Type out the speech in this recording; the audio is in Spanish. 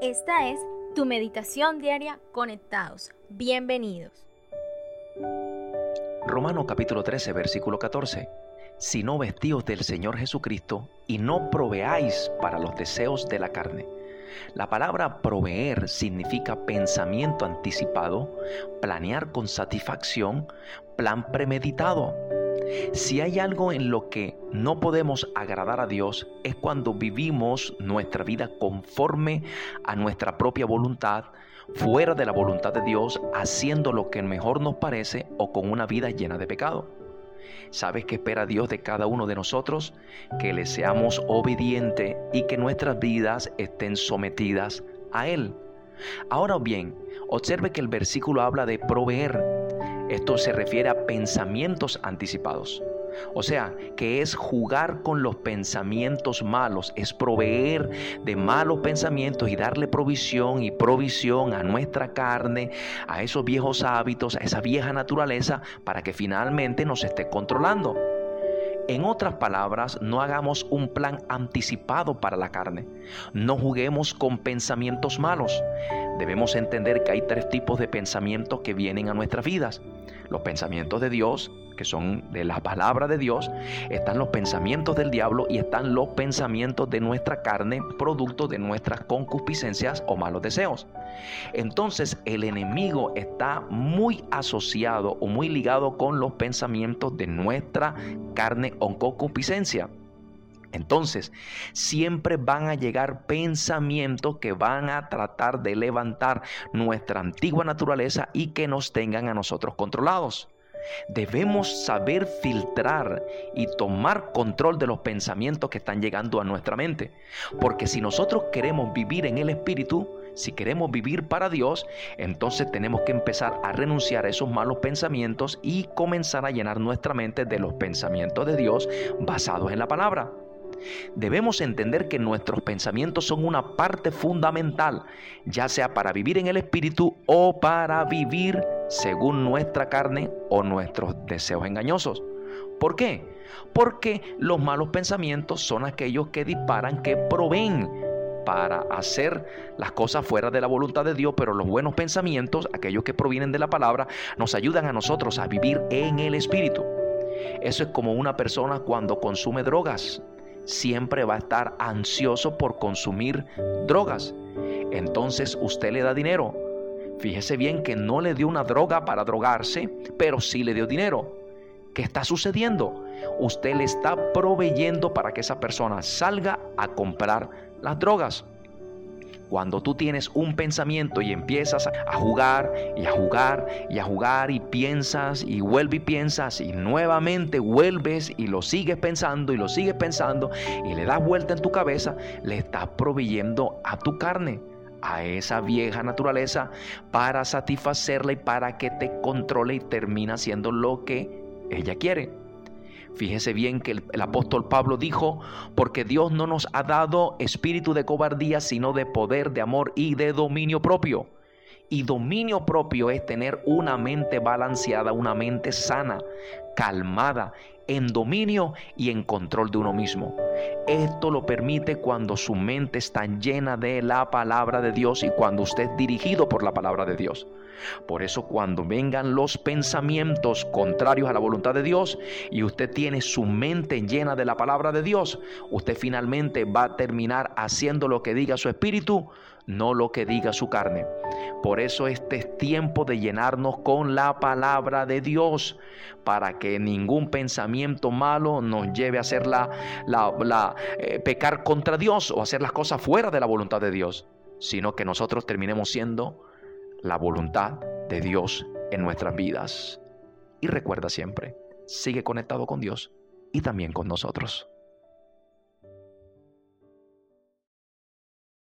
Esta es tu meditación diaria conectados. Bienvenidos. Romano capítulo 13, versículo 14. Si no vestíos del Señor Jesucristo y no proveáis para los deseos de la carne. La palabra proveer significa pensamiento anticipado, planear con satisfacción, plan premeditado. Si hay algo en lo que no podemos agradar a Dios es cuando vivimos nuestra vida conforme a nuestra propia voluntad, fuera de la voluntad de Dios, haciendo lo que mejor nos parece o con una vida llena de pecado. ¿Sabes qué espera Dios de cada uno de nosotros? Que le seamos obedientes y que nuestras vidas estén sometidas a Él. Ahora bien, observe que el versículo habla de proveer. Esto se refiere a pensamientos anticipados. O sea, que es jugar con los pensamientos malos, es proveer de malos pensamientos y darle provisión y provisión a nuestra carne, a esos viejos hábitos, a esa vieja naturaleza, para que finalmente nos esté controlando. En otras palabras, no hagamos un plan anticipado para la carne. No juguemos con pensamientos malos. Debemos entender que hay tres tipos de pensamientos que vienen a nuestras vidas. Los pensamientos de Dios, que son de la palabra de Dios, están los pensamientos del diablo y están los pensamientos de nuestra carne, producto de nuestras concupiscencias o malos deseos. Entonces el enemigo está muy asociado o muy ligado con los pensamientos de nuestra carne o concupiscencia. Entonces, siempre van a llegar pensamientos que van a tratar de levantar nuestra antigua naturaleza y que nos tengan a nosotros controlados. Debemos saber filtrar y tomar control de los pensamientos que están llegando a nuestra mente. Porque si nosotros queremos vivir en el Espíritu, si queremos vivir para Dios, entonces tenemos que empezar a renunciar a esos malos pensamientos y comenzar a llenar nuestra mente de los pensamientos de Dios basados en la palabra. Debemos entender que nuestros pensamientos son una parte fundamental, ya sea para vivir en el Espíritu o para vivir según nuestra carne o nuestros deseos engañosos. ¿Por qué? Porque los malos pensamientos son aquellos que disparan, que proveen para hacer las cosas fuera de la voluntad de Dios, pero los buenos pensamientos, aquellos que provienen de la palabra, nos ayudan a nosotros a vivir en el Espíritu. Eso es como una persona cuando consume drogas siempre va a estar ansioso por consumir drogas. Entonces usted le da dinero. Fíjese bien que no le dio una droga para drogarse, pero sí le dio dinero. ¿Qué está sucediendo? Usted le está proveyendo para que esa persona salga a comprar las drogas. Cuando tú tienes un pensamiento y empiezas a jugar y a jugar y a jugar y piensas y vuelves y piensas y nuevamente vuelves y lo sigues pensando y lo sigues pensando y le das vuelta en tu cabeza, le estás proveyendo a tu carne a esa vieja naturaleza para satisfacerla y para que te controle y termine haciendo lo que ella quiere. Fíjese bien que el, apóstol Pablo dijo, porque Dios no nos ha dado espíritu de cobardía, sino de poder, de amor y de dominio propio. Y dominio propio es tener una mente balanceada, una mente sana, calmada, en dominio y en control de uno mismo. Esto lo permite cuando su mente está llena de la palabra de Dios y cuando usted es dirigido por la palabra de Dios. Por eso cuando vengan los pensamientos contrarios a la voluntad de Dios y usted tiene su mente llena de la palabra de Dios, usted finalmente va a terminar haciendo lo que diga su espíritu, no lo que diga su carne. Por eso este es tiempo de llenarnos con la palabra de Dios, para que ningún pensamiento malo nos lleve a hacer la, la, eh, pecar contra Dios o hacer las cosas fuera de la voluntad de Dios, sino que nosotros terminemos siendo la voluntad de Dios en nuestras vidas. Y recuerda siempre, sigue conectado con Dios y también con nosotros.